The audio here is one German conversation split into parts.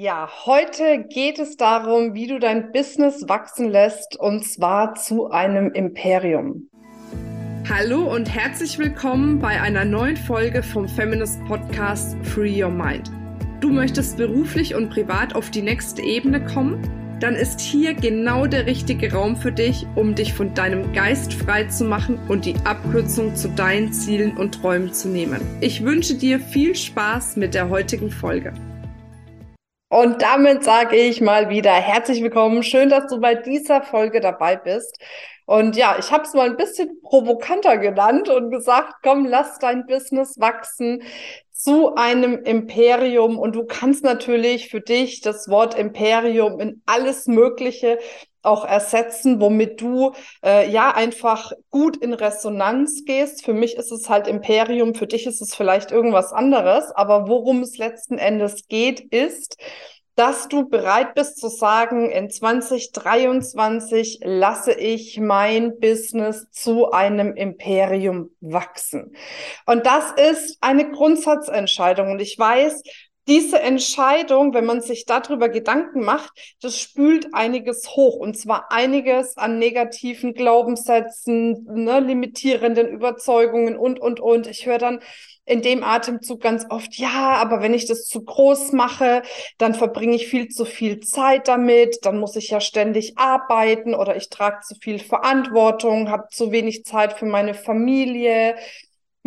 Ja, heute geht es darum, wie du dein Business wachsen lässt und zwar zu einem Imperium. Hallo und herzlich willkommen bei einer neuen Folge vom Feminist Podcast Free Your Mind. Du möchtest beruflich und privat auf die nächste Ebene kommen? Dann ist hier genau der richtige Raum für dich, um dich von deinem Geist frei zu machen und die Abkürzung zu deinen Zielen und Träumen zu nehmen. Ich wünsche dir viel Spaß mit der heutigen Folge. Und damit sage ich mal wieder herzlich willkommen. Schön, dass du bei dieser Folge dabei bist. Und ja, ich habe es mal ein bisschen provokanter genannt und gesagt, komm, lass dein Business wachsen zu einem Imperium. Und du kannst natürlich für dich das Wort Imperium in alles Mögliche auch ersetzen, womit du äh, ja einfach gut in Resonanz gehst. Für mich ist es halt Imperium, für dich ist es vielleicht irgendwas anderes, aber worum es letzten Endes geht, ist, dass du bereit bist zu sagen, in 2023 lasse ich mein Business zu einem Imperium wachsen. Und das ist eine Grundsatzentscheidung. Und ich weiß, diese Entscheidung, wenn man sich darüber Gedanken macht, das spült einiges hoch. Und zwar einiges an negativen Glaubenssätzen, ne, limitierenden Überzeugungen und, und, und. Ich höre dann in dem Atemzug ganz oft, ja, aber wenn ich das zu groß mache, dann verbringe ich viel zu viel Zeit damit, dann muss ich ja ständig arbeiten oder ich trage zu viel Verantwortung, habe zu wenig Zeit für meine Familie,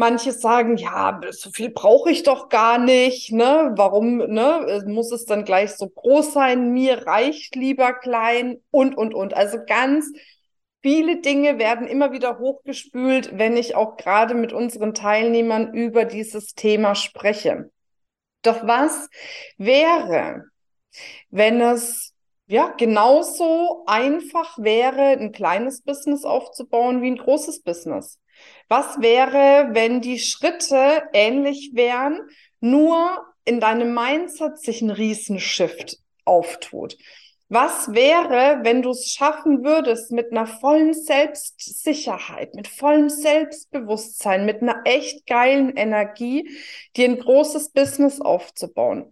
Manche sagen, ja, so viel brauche ich doch gar nicht, ne? Warum, ne? Muss es dann gleich so groß sein? Mir reicht lieber klein und, und, und. Also ganz viele Dinge werden immer wieder hochgespült, wenn ich auch gerade mit unseren Teilnehmern über dieses Thema spreche. Doch was wäre, wenn es ja genauso einfach wäre, ein kleines Business aufzubauen wie ein großes Business? Was wäre, wenn die Schritte ähnlich wären, nur in deinem Mindset sich ein Riesenshift auftut? Was wäre, wenn du es schaffen würdest, mit einer vollen Selbstsicherheit, mit vollem Selbstbewusstsein, mit einer echt geilen Energie, dir ein großes Business aufzubauen?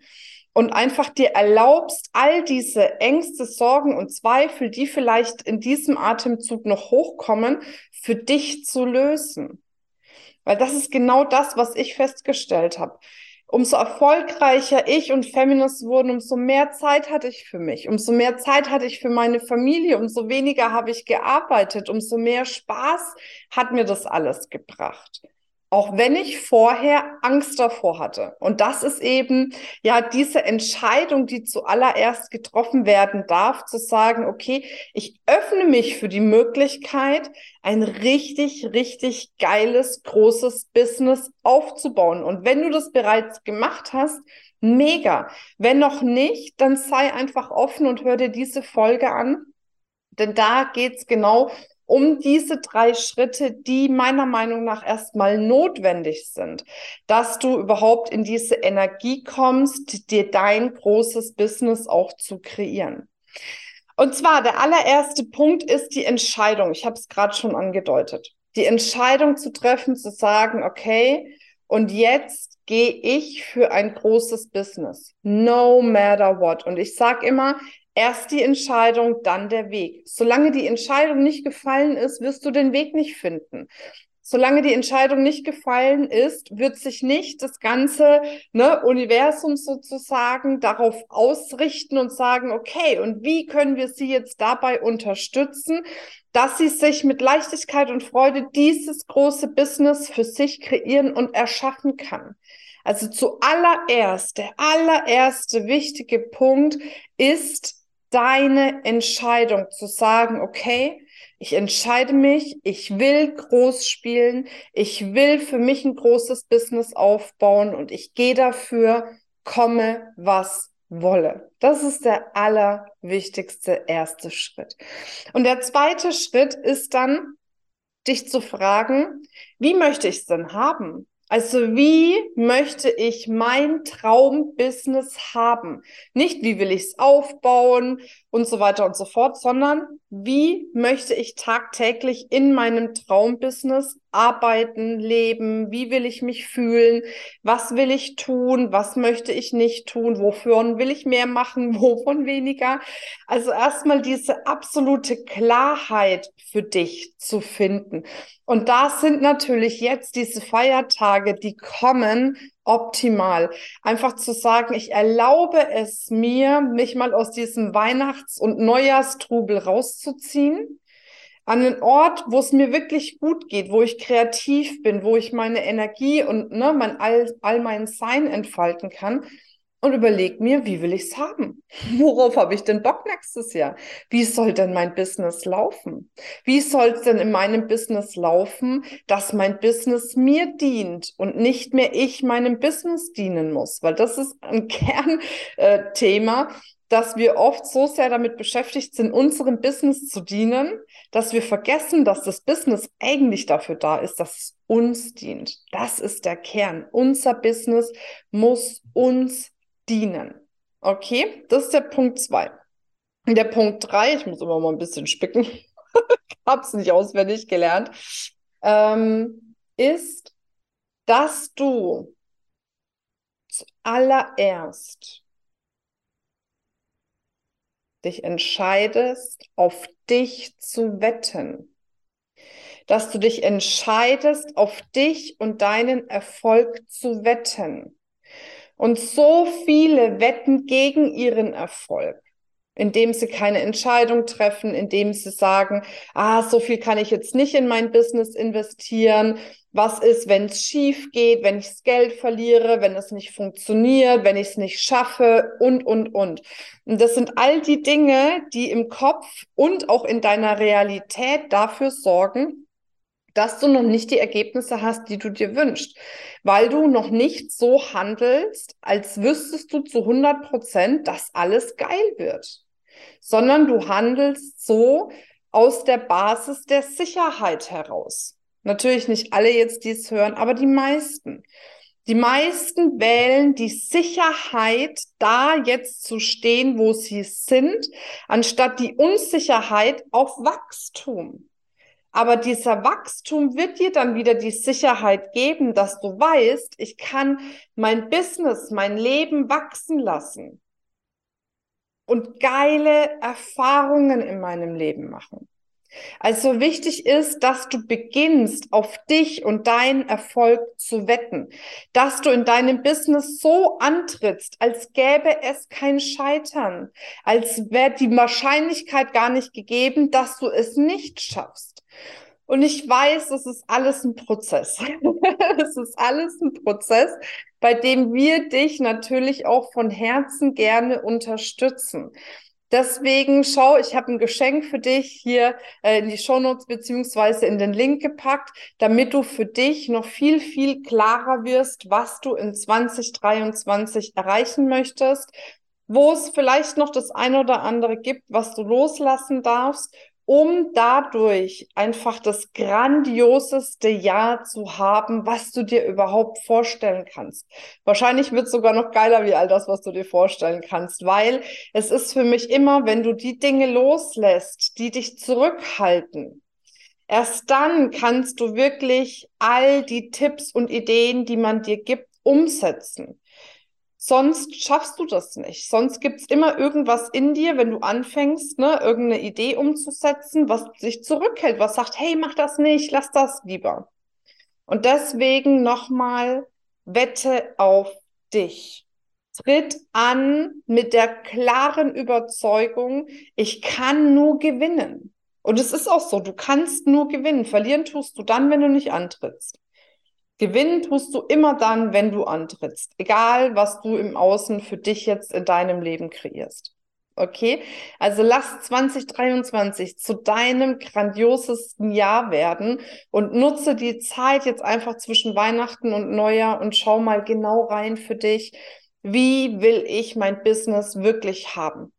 Und einfach dir erlaubst, all diese Ängste, Sorgen und Zweifel, die vielleicht in diesem Atemzug noch hochkommen, für dich zu lösen. Weil das ist genau das, was ich festgestellt habe. Umso erfolgreicher ich und Feminist wurden, umso mehr Zeit hatte ich für mich, umso mehr Zeit hatte ich für meine Familie, umso weniger habe ich gearbeitet, umso mehr Spaß hat mir das alles gebracht auch wenn ich vorher Angst davor hatte. Und das ist eben ja diese Entscheidung, die zuallererst getroffen werden darf, zu sagen, okay, ich öffne mich für die Möglichkeit, ein richtig, richtig geiles, großes Business aufzubauen. Und wenn du das bereits gemacht hast, mega. Wenn noch nicht, dann sei einfach offen und hör dir diese Folge an. Denn da geht's genau um diese drei Schritte, die meiner Meinung nach erstmal notwendig sind, dass du überhaupt in diese Energie kommst, dir dein großes Business auch zu kreieren. Und zwar der allererste Punkt ist die Entscheidung. Ich habe es gerade schon angedeutet. Die Entscheidung zu treffen, zu sagen, okay, und jetzt gehe ich für ein großes Business, no matter what. Und ich sage immer, Erst die Entscheidung, dann der Weg. Solange die Entscheidung nicht gefallen ist, wirst du den Weg nicht finden. Solange die Entscheidung nicht gefallen ist, wird sich nicht das ganze ne, Universum sozusagen darauf ausrichten und sagen, okay, und wie können wir sie jetzt dabei unterstützen, dass sie sich mit Leichtigkeit und Freude dieses große Business für sich kreieren und erschaffen kann. Also zuallererst, der allererste wichtige Punkt ist, deine Entscheidung zu sagen, okay, ich entscheide mich, ich will groß spielen, ich will für mich ein großes Business aufbauen und ich gehe dafür, komme was wolle. Das ist der allerwichtigste erste Schritt. Und der zweite Schritt ist dann, dich zu fragen, wie möchte ich es denn haben? Also wie möchte ich mein Traumbusiness haben? Nicht, wie will ich es aufbauen und so weiter und so fort, sondern wie möchte ich tagtäglich in meinem Traumbusiness arbeiten, leben? Wie will ich mich fühlen? Was will ich tun? Was möchte ich nicht tun? Wofür will ich mehr machen? Wovon weniger? Also erstmal diese absolute Klarheit für dich zu finden. Und da sind natürlich jetzt diese Feiertage, die kommen, optimal. Einfach zu sagen, ich erlaube es mir, mich mal aus diesem Weihnachts- und Neujahrstrubel rauszuziehen an einen Ort, wo es mir wirklich gut geht, wo ich kreativ bin, wo ich meine Energie und ne, mein all, all mein Sein entfalten kann und überleg mir, wie will ich es haben? Worauf habe ich denn Bock nächstes Jahr? Wie soll denn mein Business laufen? Wie soll es denn in meinem Business laufen, dass mein Business mir dient und nicht mehr ich meinem Business dienen muss? Weil das ist ein Kernthema, äh, dass wir oft so sehr damit beschäftigt sind, unserem Business zu dienen, dass wir vergessen, dass das Business eigentlich dafür da ist, dass es uns dient. Das ist der Kern. Unser Business muss uns dienen. Okay, das ist der Punkt zwei. Der Punkt drei, ich muss immer mal ein bisschen spicken, hab's nicht auswendig gelernt, ähm, ist, dass du zuallererst dich entscheidest, auf dich zu wetten. Dass du dich entscheidest, auf dich und deinen Erfolg zu wetten. Und so viele wetten gegen ihren Erfolg, indem sie keine Entscheidung treffen, indem sie sagen, ah, so viel kann ich jetzt nicht in mein Business investieren. Was ist, wenn es schief geht, wenn ich das Geld verliere, wenn es nicht funktioniert, wenn ich es nicht schaffe und, und, und. Und das sind all die Dinge, die im Kopf und auch in deiner Realität dafür sorgen, dass du noch nicht die Ergebnisse hast, die du dir wünschst, weil du noch nicht so handelst, als wüsstest du zu 100 Prozent, dass alles geil wird, sondern du handelst so aus der Basis der Sicherheit heraus. Natürlich nicht alle jetzt dies hören, aber die meisten. Die meisten wählen die Sicherheit, da jetzt zu stehen, wo sie sind, anstatt die Unsicherheit auf Wachstum. Aber dieser Wachstum wird dir dann wieder die Sicherheit geben, dass du weißt, ich kann mein Business, mein Leben wachsen lassen und geile Erfahrungen in meinem Leben machen. Also wichtig ist, dass du beginnst, auf dich und deinen Erfolg zu wetten, dass du in deinem Business so antrittst, als gäbe es kein Scheitern, als wäre die Wahrscheinlichkeit gar nicht gegeben, dass du es nicht schaffst. Und ich weiß, es ist alles ein Prozess. es ist alles ein Prozess, bei dem wir dich natürlich auch von Herzen gerne unterstützen. Deswegen schau, ich habe ein Geschenk für dich hier äh, in die Shownotes beziehungsweise in den Link gepackt, damit du für dich noch viel, viel klarer wirst, was du in 2023 erreichen möchtest, wo es vielleicht noch das eine oder andere gibt, was du loslassen darfst um dadurch einfach das grandioseste Jahr zu haben, was du dir überhaupt vorstellen kannst. Wahrscheinlich wird es sogar noch geiler wie all das, was du dir vorstellen kannst, weil es ist für mich immer, wenn du die Dinge loslässt, die dich zurückhalten, erst dann kannst du wirklich all die Tipps und Ideen, die man dir gibt, umsetzen. Sonst schaffst du das nicht. Sonst gibt es immer irgendwas in dir, wenn du anfängst, ne, irgendeine Idee umzusetzen, was sich zurückhält, was sagt, hey, mach das nicht, lass das lieber. Und deswegen nochmal, wette auf dich. Tritt an mit der klaren Überzeugung, ich kann nur gewinnen. Und es ist auch so, du kannst nur gewinnen. Verlieren tust du dann, wenn du nicht antrittst. Gewinnen tust du immer dann, wenn du antrittst. Egal, was du im Außen für dich jetzt in deinem Leben kreierst. Okay? Also lass 2023 zu deinem grandiosesten Jahr werden und nutze die Zeit jetzt einfach zwischen Weihnachten und Neujahr und schau mal genau rein für dich. Wie will ich mein Business wirklich haben?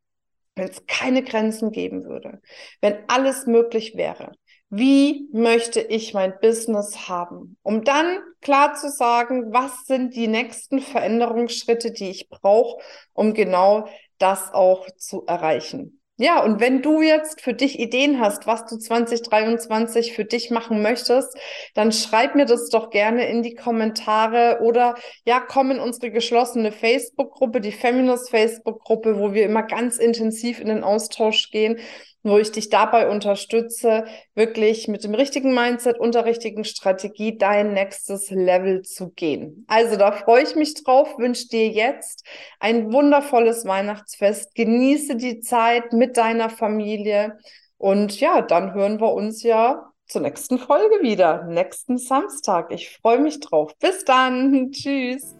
Wenn es keine Grenzen geben würde, wenn alles möglich wäre, wie möchte ich mein Business haben? Um dann klar zu sagen, was sind die nächsten Veränderungsschritte, die ich brauche, um genau das auch zu erreichen. Ja, und wenn du jetzt für dich Ideen hast, was du 2023 für dich machen möchtest, dann schreib mir das doch gerne in die Kommentare oder ja, komm in unsere geschlossene Facebook-Gruppe, die Feminist Facebook-Gruppe, wo wir immer ganz intensiv in den Austausch gehen wo ich dich dabei unterstütze, wirklich mit dem richtigen Mindset und der richtigen Strategie dein nächstes Level zu gehen. Also da freue ich mich drauf, wünsche dir jetzt ein wundervolles Weihnachtsfest, genieße die Zeit mit deiner Familie und ja, dann hören wir uns ja zur nächsten Folge wieder, nächsten Samstag. Ich freue mich drauf. Bis dann. Tschüss.